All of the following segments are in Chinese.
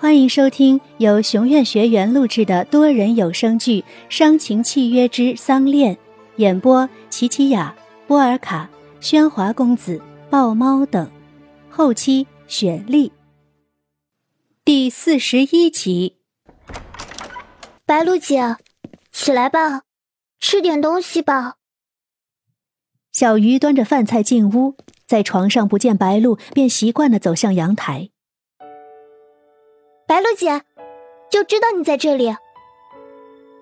欢迎收听由熊院学员录制的多人有声剧《伤情契约之丧恋》，演播：琪琪雅、波尔卡、喧哗公子、豹猫等，后期雪莉。第四十一集。白露姐，起来吧，吃点东西吧。小鱼端着饭菜进屋，在床上不见白露，便习惯的走向阳台。白露姐，就知道你在这里。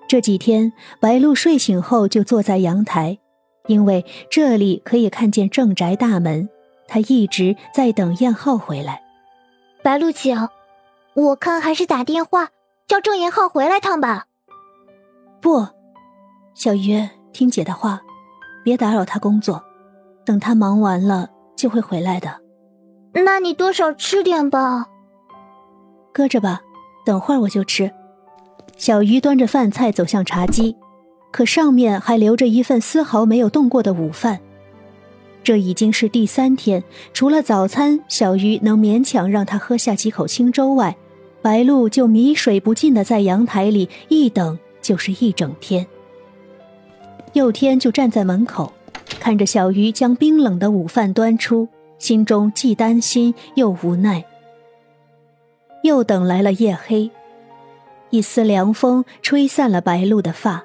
这几天，白露睡醒后就坐在阳台，因为这里可以看见正宅大门。她一直在等燕浩回来。白露姐，我看还是打电话叫郑延浩回来趟吧。不，小鱼，听姐的话，别打扰他工作，等他忙完了就会回来的。那你多少吃点吧。搁着吧，等会儿我就吃。小鱼端着饭菜走向茶几，可上面还留着一份丝毫没有动过的午饭。这已经是第三天，除了早餐，小鱼能勉强让他喝下几口清粥外，白露就米水不进的在阳台里一等就是一整天。佑天就站在门口，看着小鱼将冰冷的午饭端出，心中既担心又无奈。又等来了夜黑，一丝凉风吹散了白露的发，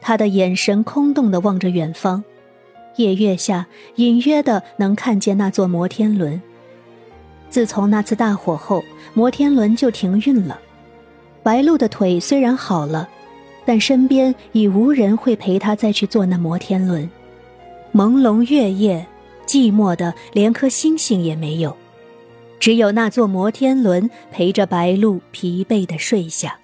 他的眼神空洞的望着远方，夜月下隐约的能看见那座摩天轮。自从那次大火后，摩天轮就停运了。白露的腿虽然好了，但身边已无人会陪他再去坐那摩天轮。朦胧月夜，寂寞的连颗星星也没有。只有那座摩天轮陪着白鹿疲惫的睡下。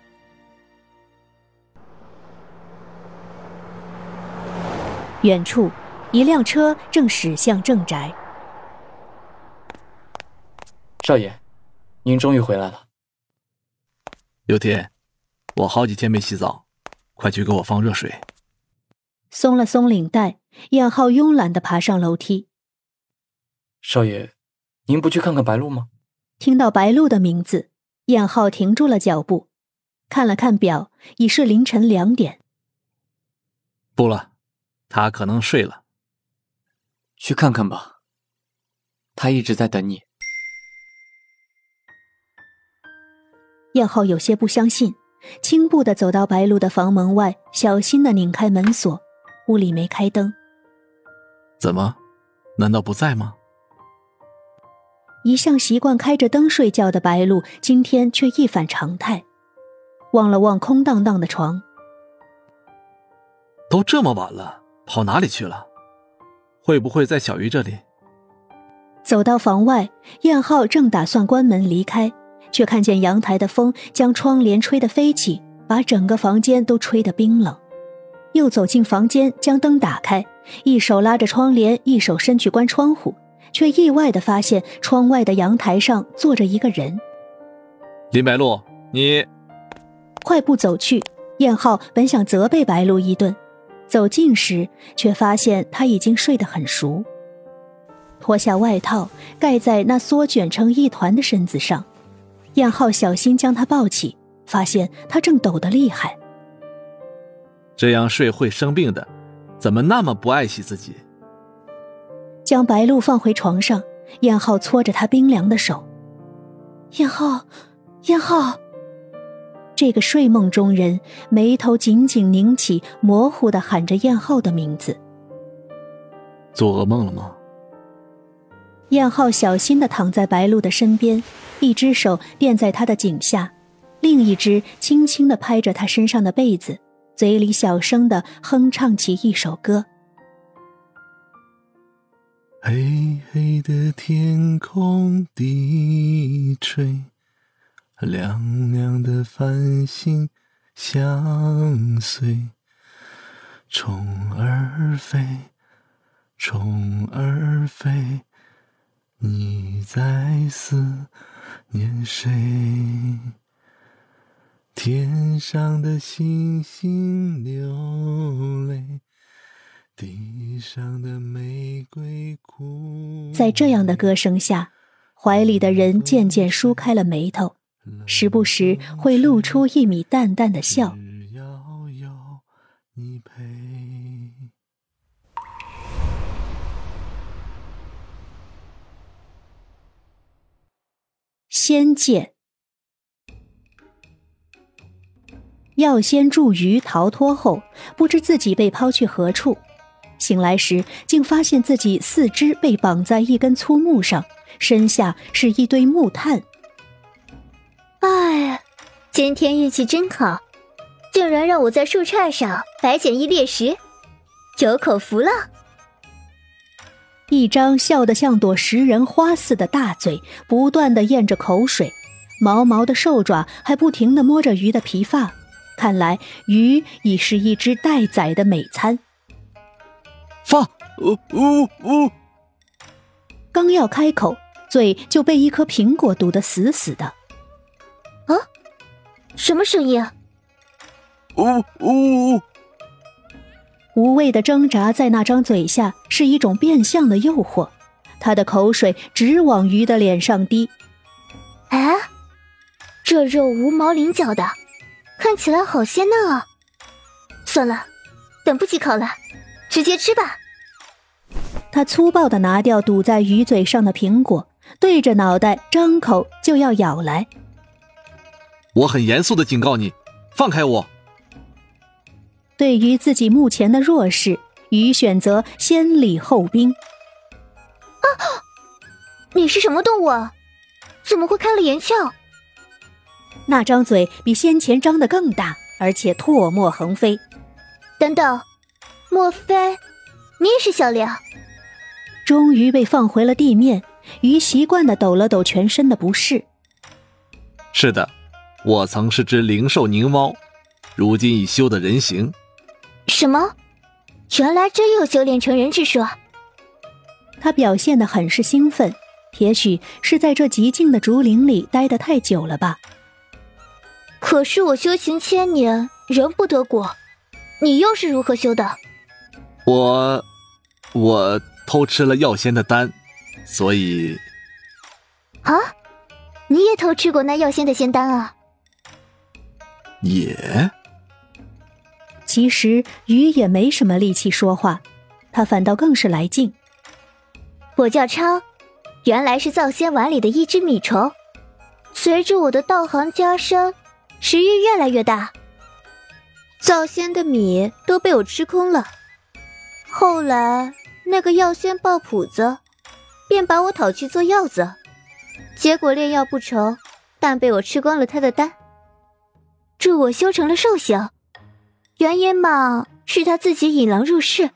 远处，一辆车正驶向正宅。少爷，您终于回来了。刘天，我好几天没洗澡，快去给我放热水。松了松领带，燕浩慵懒的爬上楼梯。少爷。您不去看看白露吗？听到白露的名字，燕浩停住了脚步，看了看表，已是凌晨两点。不了，他可能睡了。去看看吧，他一直在等你。燕浩有些不相信，轻步的走到白露的房门外，小心的拧开门锁，屋里没开灯。怎么？难道不在吗？一向习惯开着灯睡觉的白露，今天却一反常态，望了望空荡荡的床。都这么晚了，跑哪里去了？会不会在小鱼这里？走到房外，燕浩正打算关门离开，却看见阳台的风将窗帘吹得飞起，把整个房间都吹得冰冷。又走进房间，将灯打开，一手拉着窗帘，一手伸去关窗户。却意外的发现，窗外的阳台上坐着一个人。林白露，你快步走去。燕浩本想责备白露一顿，走近时却发现他已经睡得很熟。脱下外套盖在那缩卷成一团的身子上，燕浩小心将他抱起，发现他正抖得厉害。这样睡会生病的，怎么那么不爱惜自己？将白露放回床上，燕浩搓着她冰凉的手。燕浩，燕浩。这个睡梦中人眉头紧紧拧起，模糊的喊着燕浩的名字。做噩梦了吗？燕浩小心的躺在白露的身边，一只手垫在她的颈下，另一只轻轻的拍着她身上的被子，嘴里小声的哼唱起一首歌。黑黑的天空低垂，亮亮的繁星相随。虫儿飞，虫儿飞，你在思念谁？天上的星星流泪。地上的玫瑰枯在这样的歌声下，怀里的人渐渐舒开了眉头，时不时会露出一米淡淡的笑。只要有你陪。仙剑，药仙助鱼逃脱后，不知自己被抛去何处。醒来时，竟发现自己四肢被绑在一根粗木上，身下是一堆木炭。哎，今天运气真好，竟然让我在树杈上白捡一猎食，有口福了。一张笑得像朵食人花似的大嘴，不断的咽着口水，毛毛的兽爪还不停的摸着鱼的皮发。看来鱼已是一只待宰的美餐。放！呜呜呜！刚要开口，嘴就被一颗苹果堵得死死的。啊，什么声音啊？呜呜！无谓的挣扎在那张嘴下是一种变相的诱惑，他的口水直往鱼的脸上滴。哎，这肉无毛鳞角的，看起来好鲜嫩啊！算了，等不及烤了，直接吃吧。他粗暴的拿掉堵在鱼嘴上的苹果，对着脑袋张口就要咬来。我很严肃的警告你，放开我！对于自己目前的弱势，鱼选择先礼后兵。啊！你是什么动物啊？怎么会开了眼窍？那张嘴比先前张得更大，而且唾沫横飞。等等，莫非你也是小梁？终于被放回了地面，鱼习惯的抖了抖全身的不适。是的，我曾是只灵兽凝猫，如今已修得人形。什么？原来真有修炼成人之说。他表现的很是兴奋，也许是在这寂静的竹林里待得太久了吧。可是我修行千年仍不得果，你又是如何修的？我，我偷吃了药仙的丹，所以……啊，你也偷吃过那药仙的仙丹啊？也。其实鱼也没什么力气说话，他反倒更是来劲。我叫昌，原来是造仙碗里的一只米虫。随着我的道行加深，食欲越来越大，造仙的米都被我吃空了。后来那个药仙抱谱子，便把我讨去做药子，结果炼药不成，但被我吃光了他的丹，助我修成了兽形。原因嘛，是他自己引狼入室，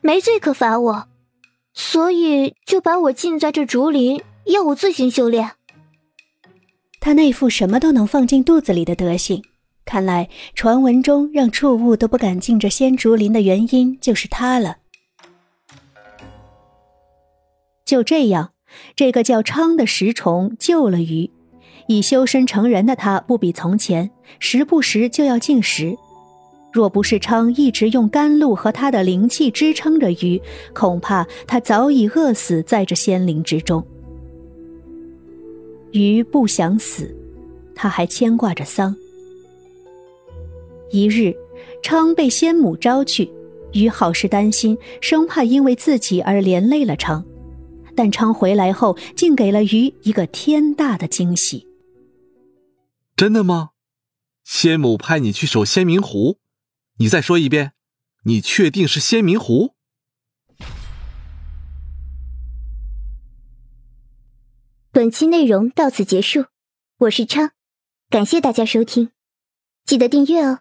没罪可罚我，所以就把我禁在这竹林，要我自行修炼。他那副什么都能放进肚子里的德行，看来传闻中让畜物都不敢进这仙竹林的原因就是他了。就这样，这个叫昌的石虫救了鱼，已修身成人的他不比从前，时不时就要进食。若不是昌一直用甘露和他的灵气支撑着鱼，恐怕他早已饿死在这仙林之中。鱼不想死，他还牵挂着桑。一日，昌被仙母招去，于好是担心，生怕因为自己而连累了昌。但昌回来后，竟给了于一个天大的惊喜。真的吗？仙母派你去守仙明湖？你再说一遍，你确定是仙明湖？本期内容到此结束，我是昌，感谢大家收听，记得订阅哦。